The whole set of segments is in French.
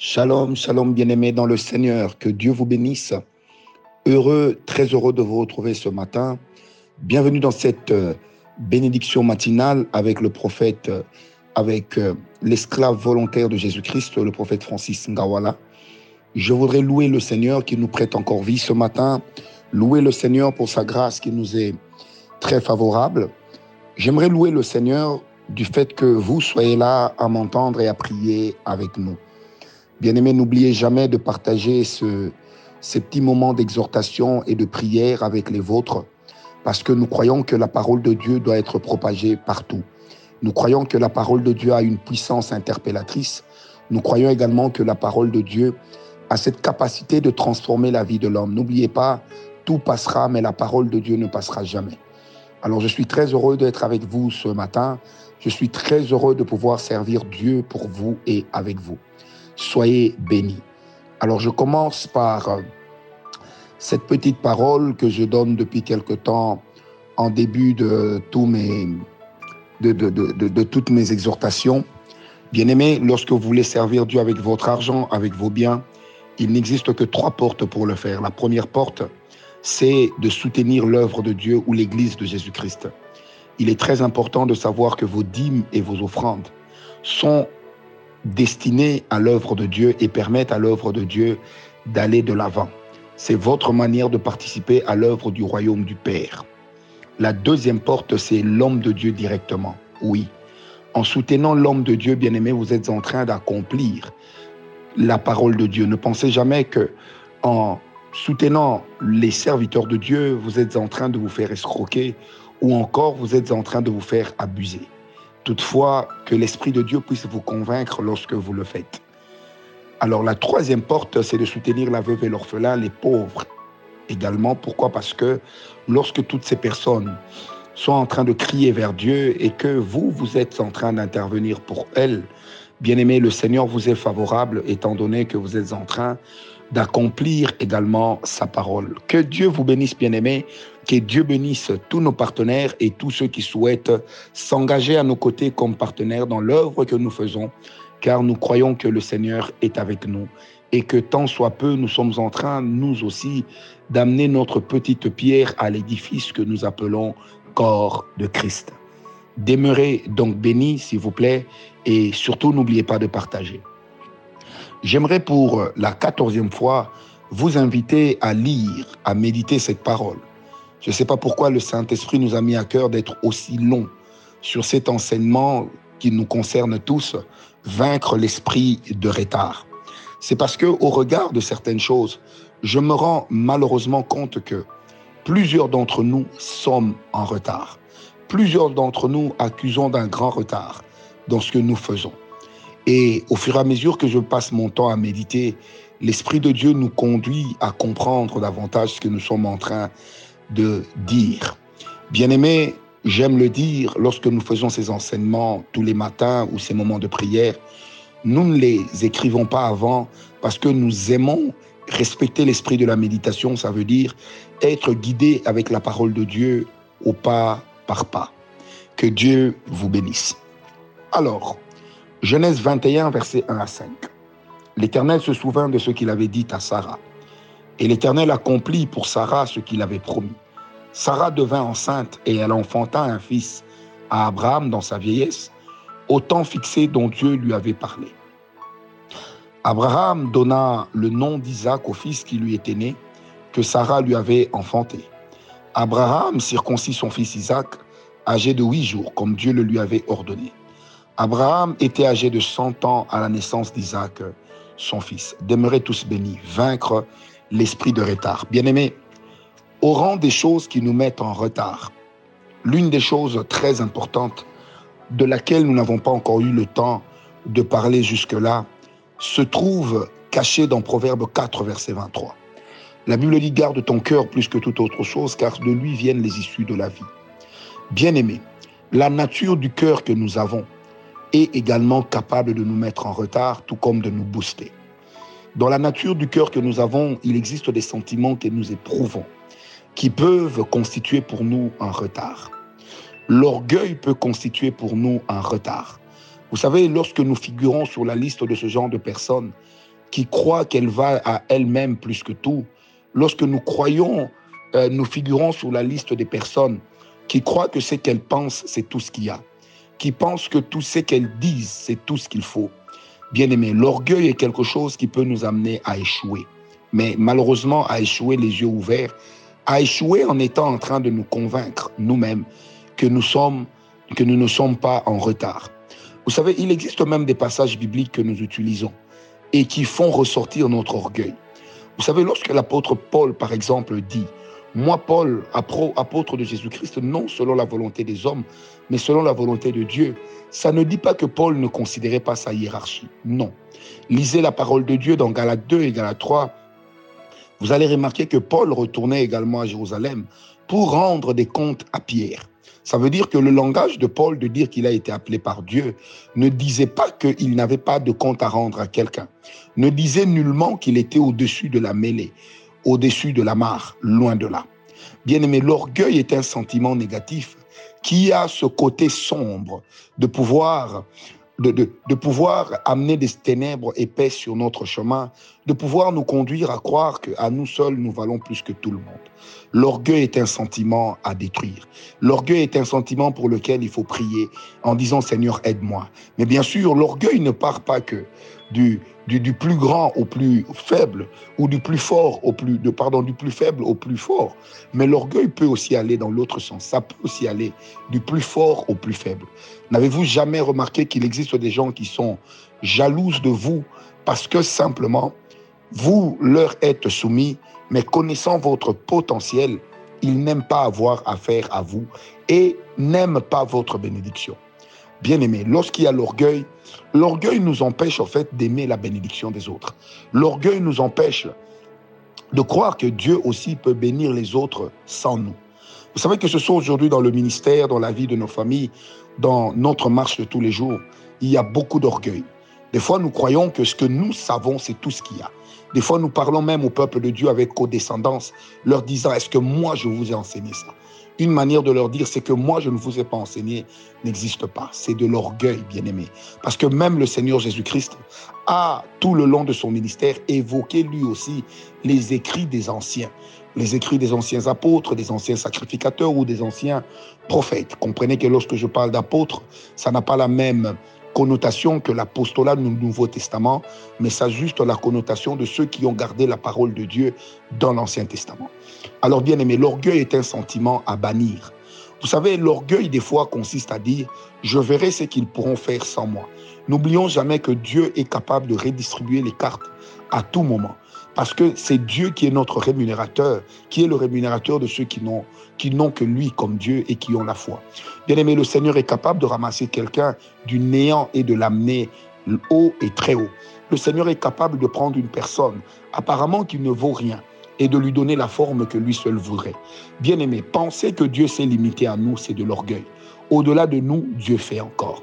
Shalom, shalom bien-aimés dans le Seigneur, que Dieu vous bénisse. Heureux, très heureux de vous retrouver ce matin. Bienvenue dans cette euh, bénédiction matinale avec le prophète, euh, avec euh, l'esclave volontaire de Jésus-Christ, le prophète Francis Ngawala. Je voudrais louer le Seigneur qui nous prête encore vie ce matin, louer le Seigneur pour sa grâce qui nous est très favorable. J'aimerais louer le Seigneur du fait que vous soyez là à m'entendre et à prier avec nous. Bien-aimés, n'oubliez jamais de partager ce, ces petits moments d'exhortation et de prière avec les vôtres, parce que nous croyons que la parole de Dieu doit être propagée partout. Nous croyons que la parole de Dieu a une puissance interpellatrice. Nous croyons également que la parole de Dieu a cette capacité de transformer la vie de l'homme. N'oubliez pas, tout passera, mais la parole de Dieu ne passera jamais. Alors je suis très heureux d'être avec vous ce matin. Je suis très heureux de pouvoir servir Dieu pour vous et avec vous soyez bénis. Alors je commence par euh, cette petite parole que je donne depuis quelque temps en début de, toutes mes exhortations. Bien-aimés, lorsque vous voulez servir Dieu avec votre argent, avec vos biens, il n'existe que trois portes pour le faire. La première porte, c'est de soutenir l'œuvre de Dieu ou l'Église de Jésus-Christ. Il est très important de savoir que vos dîmes et vos offrandes sont destinés à l'œuvre de Dieu et permettent à l'œuvre de Dieu d'aller de l'avant. C'est votre manière de participer à l'œuvre du royaume du Père. La deuxième porte, c'est l'homme de Dieu directement. Oui. En soutenant l'homme de Dieu, bien-aimé, vous êtes en train d'accomplir la parole de Dieu. Ne pensez jamais que en soutenant les serviteurs de Dieu, vous êtes en train de vous faire escroquer ou encore vous êtes en train de vous faire abuser. Toutefois, que l'Esprit de Dieu puisse vous convaincre lorsque vous le faites. Alors la troisième porte, c'est de soutenir la veuve et l'orphelin, les pauvres également. Pourquoi? Parce que lorsque toutes ces personnes sont en train de crier vers Dieu et que vous, vous êtes en train d'intervenir pour elles, bien aimé, le Seigneur vous est favorable étant donné que vous êtes en train d'accomplir également sa parole. Que Dieu vous bénisse, bien-aimés. Que Dieu bénisse tous nos partenaires et tous ceux qui souhaitent s'engager à nos côtés comme partenaires dans l'œuvre que nous faisons, car nous croyons que le Seigneur est avec nous et que tant soit peu, nous sommes en train, nous aussi, d'amener notre petite pierre à l'édifice que nous appelons corps de Christ. Demeurez donc bénis, s'il vous plaît, et surtout n'oubliez pas de partager. J'aimerais pour la quatorzième fois vous inviter à lire, à méditer cette parole. Je ne sais pas pourquoi le Saint-Esprit nous a mis à cœur d'être aussi long sur cet enseignement qui nous concerne tous, vaincre l'esprit de retard. C'est parce que au regard de certaines choses, je me rends malheureusement compte que plusieurs d'entre nous sommes en retard. Plusieurs d'entre nous accusons d'un grand retard dans ce que nous faisons. Et au fur et à mesure que je passe mon temps à méditer, l'Esprit de Dieu nous conduit à comprendre davantage ce que nous sommes en train de dire. Bien-aimés, j'aime le dire, lorsque nous faisons ces enseignements tous les matins ou ces moments de prière, nous ne les écrivons pas avant parce que nous aimons respecter l'esprit de la méditation, ça veut dire être guidé avec la parole de Dieu au pas par pas. Que Dieu vous bénisse. Alors, Genèse 21, versets 1 à 5. L'Éternel se souvint de ce qu'il avait dit à Sarah. Et l'Éternel accomplit pour Sarah ce qu'il avait promis. Sarah devint enceinte et elle enfanta un fils à Abraham dans sa vieillesse, au temps fixé dont Dieu lui avait parlé. Abraham donna le nom d'Isaac au fils qui lui était né, que Sarah lui avait enfanté. Abraham circoncit son fils Isaac, âgé de huit jours, comme Dieu le lui avait ordonné. Abraham était âgé de 100 ans à la naissance d'Isaac, son fils. Demeurez tous bénis, vaincre l'esprit de retard. Bien-aimés, au rang des choses qui nous mettent en retard, l'une des choses très importantes de laquelle nous n'avons pas encore eu le temps de parler jusque-là, se trouve cachée dans Proverbe 4, verset 23. La Bible dit garde ton cœur plus que toute autre chose, car de lui viennent les issues de la vie. Bien-aimés, la nature du cœur que nous avons, est également capable de nous mettre en retard, tout comme de nous booster. Dans la nature du cœur que nous avons, il existe des sentiments que nous éprouvons, qui peuvent constituer pour nous un retard. L'orgueil peut constituer pour nous un retard. Vous savez, lorsque nous figurons sur la liste de ce genre de personnes, qui croit qu'elle va à elle-même plus que tout, lorsque nous croyons, euh, nous figurons sur la liste des personnes qui croient que ce qu'elles pensent, c'est tout ce qu'il y a, qui pensent que tout ce qu'elles disent, c'est tout ce qu'il faut. Bien aimé, l'orgueil est quelque chose qui peut nous amener à échouer. Mais malheureusement, à échouer les yeux ouverts, à échouer en étant en train de nous convaincre nous-mêmes que nous que nous ne sommes pas en retard. Vous savez, il existe même des passages bibliques que nous utilisons et qui font ressortir notre orgueil. Vous savez, lorsque l'apôtre Paul, par exemple, dit Moi, Paul, apôtre de Jésus-Christ, non selon la volonté des hommes, mais selon la volonté de Dieu, ça ne dit pas que Paul ne considérait pas sa hiérarchie. Non. Lisez la parole de Dieu dans Galates 2 et Galates 3. Vous allez remarquer que Paul retournait également à Jérusalem pour rendre des comptes à Pierre. Ça veut dire que le langage de Paul de dire qu'il a été appelé par Dieu ne disait pas qu'il n'avait pas de compte à rendre à quelqu'un, ne disait nullement qu'il était au-dessus de la mêlée, au-dessus de la mare, loin de là. Bien aimé, l'orgueil est un sentiment négatif qui a ce côté sombre de pouvoir de, pouvoir amener des ténèbres épaisses sur notre chemin, de pouvoir nous conduire à croire qu'à nous seuls, nous valons plus que tout le monde. L'orgueil est un sentiment à détruire. L'orgueil est un sentiment pour lequel il faut prier en disant Seigneur, aide-moi. Mais bien sûr, l'orgueil ne part pas que du, du, plus grand au plus faible ou du plus fort au plus de pardon du plus faible au plus fort. Mais l'orgueil peut aussi aller dans l'autre sens. Ça peut aussi aller du plus fort au plus faible. N'avez-vous jamais remarqué qu'il existe des gens qui sont jalouses de vous parce que simplement vous leur êtes soumis mais connaissant votre potentiel ils n'aiment pas avoir affaire à vous et n'aiment pas votre bénédiction? Bien aimé lorsqu'il y a l'orgueil L'orgueil nous empêche en fait d'aimer la bénédiction des autres. L'orgueil nous empêche de croire que Dieu aussi peut bénir les autres sans nous. Vous savez que ce soit aujourd'hui dans le ministère, dans la vie de nos familles, dans notre marche de tous les jours, il y a beaucoup d'orgueil. Des fois, nous croyons que ce que nous savons, c'est tout ce qu'il y a. Des fois, nous parlons même au peuple de Dieu avec codescendance, leur disant, est-ce que moi, je vous ai enseigné ça? Une manière de leur dire, c'est que moi, je ne vous ai pas enseigné, n'existe pas. C'est de l'orgueil, bien aimé. Parce que même le Seigneur Jésus-Christ a, tout le long de son ministère, évoqué lui aussi les écrits des anciens. Les écrits des anciens apôtres, des anciens sacrificateurs ou des anciens prophètes. Comprenez que lorsque je parle d'apôtres, ça n'a pas la même connotation que l'apostolat du Nouveau Testament, mais ça juste la connotation de ceux qui ont gardé la parole de Dieu dans l'Ancien Testament. Alors bien aimé, l'orgueil est un sentiment à bannir. Vous savez, l'orgueil des fois consiste à dire, je verrai ce qu'ils pourront faire sans moi. N'oublions jamais que Dieu est capable de redistribuer les cartes à tout moment. Parce que c'est Dieu qui est notre rémunérateur, qui est le rémunérateur de ceux qui n'ont, que lui comme Dieu et qui ont la foi. Bien aimé, le Seigneur est capable de ramasser quelqu'un du néant et de l'amener haut et très haut. Le Seigneur est capable de prendre une personne apparemment qui ne vaut rien et de lui donner la forme que lui seul voudrait. Bien aimé, penser que Dieu s'est limité à nous, c'est de l'orgueil. Au-delà de nous, Dieu fait encore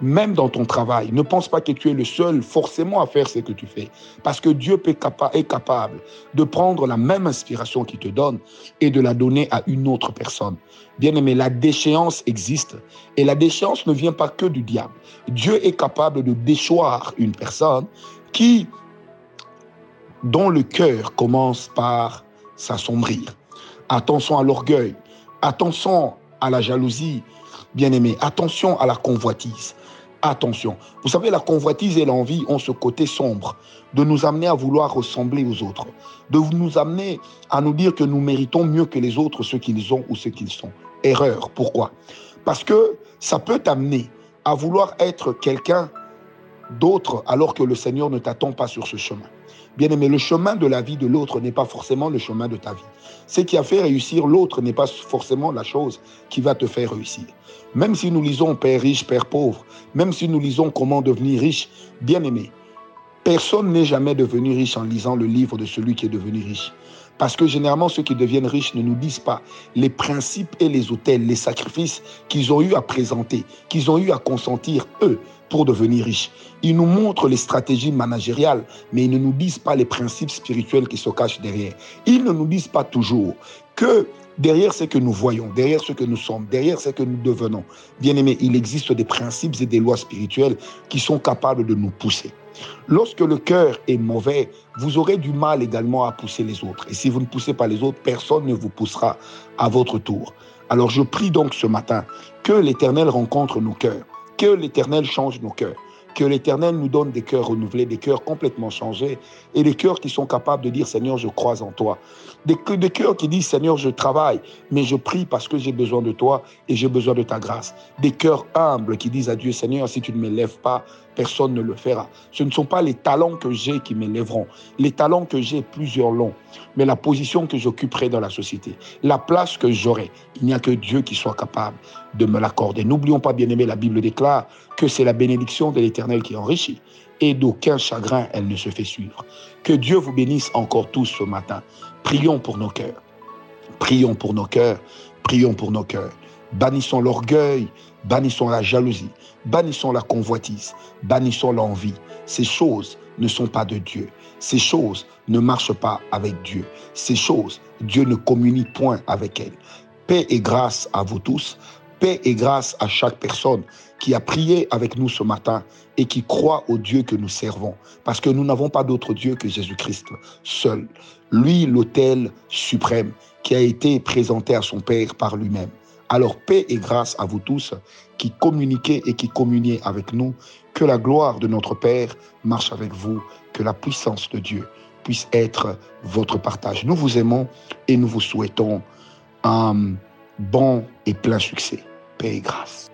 même dans ton travail. Ne pense pas que tu es le seul forcément à faire ce que tu fais. Parce que Dieu est capable de prendre la même inspiration qu'il te donne et de la donner à une autre personne. Bien aimé, la déchéance existe. Et la déchéance ne vient pas que du diable. Dieu est capable de déchoir une personne qui, dont le cœur commence par s'assombrir. Attention à l'orgueil. Attention à la jalousie. Bien aimé, attention à la convoitise. Attention, vous savez, la convoitise et l'envie ont ce côté sombre de nous amener à vouloir ressembler aux autres, de nous amener à nous dire que nous méritons mieux que les autres ce qu'ils ont ou ce qu'ils sont. Erreur. Pourquoi? Parce que ça peut t'amener à vouloir être quelqu'un d'autre alors que le Seigneur ne t'attend pas sur ce chemin. Bien aimé, le chemin de la vie de l'autre n'est pas forcément le chemin de ta vie. Ce qui a fait réussir l'autre n'est pas forcément la chose qui va te faire réussir. Même si nous lisons Père riche, Père pauvre, même si nous lisons Comment devenir riche, bien aimé, personne n'est jamais devenu riche en lisant le livre de celui qui est devenu riche. Parce que généralement, ceux qui deviennent riches ne nous disent pas les principes et les hôtels, les sacrifices qu'ils ont eu à présenter, qu'ils ont eu à consentir, eux, pour devenir riches. Ils nous montrent les stratégies managériales, mais ils ne nous disent pas les principes spirituels qui se cachent derrière. Ils ne nous disent pas toujours que derrière ce que nous voyons, derrière ce que nous sommes, derrière ce que nous devenons, bien aimé, il existe des principes et des lois spirituelles qui sont capables de nous pousser. Lorsque le cœur est mauvais, vous aurez du mal également à pousser les autres. Et si vous ne poussez pas les autres, personne ne vous poussera à votre tour. Alors je prie donc ce matin que l'Éternel rencontre nos cœurs, que l'Éternel change nos cœurs, que l'Éternel nous donne des cœurs renouvelés, des cœurs complètement changés et des cœurs qui sont capables de dire Seigneur, je crois en toi. Des, cœurs qui disent Seigneur, je travaille, mais je prie parce que j'ai besoin de toi et j'ai besoin de ta grâce. Des cœurs humbles qui disent à Dieu Seigneur, si tu ne m'élèves pas, personne ne le fera. Ce ne sont pas les talents que j'ai qui m'élèveront. Les talents que j'ai, plusieurs longs, mais la position que j'occuperai dans la société, la place que j'aurai, il n'y a que Dieu qui soit capable de me l'accorder. N'oublions pas, bien aimé, la Bible déclare que c'est la bénédiction de l'Éternel qui enrichit et d'aucun chagrin elle ne se fait suivre. Que Dieu vous bénisse encore tous ce matin. Prions pour nos cœurs. Prions pour nos cœurs. Prions pour nos cœurs. Bannissons l'orgueil, bannissons la jalousie, bannissons la convoitise, bannissons l'envie. Ces choses ne sont pas de Dieu. Ces choses ne marchent pas avec Dieu. Ces choses, Dieu ne communie point avec elles. Paix et grâce à vous tous. Paix et grâce à chaque personne qui a prié avec nous ce matin et qui croit au Dieu que nous servons. Parce que nous n'avons pas d'autre Dieu que Jésus-Christ seul. Lui, l'autel suprême qui a été présenté à son Père par lui-même. Alors paix et grâce à vous tous qui communiquez et qui communiez avec nous. Que la gloire de notre Père marche avec vous. Que la puissance de Dieu puisse être votre partage. Nous vous aimons et nous vous souhaitons un bon et plein succès. Paix et grâce.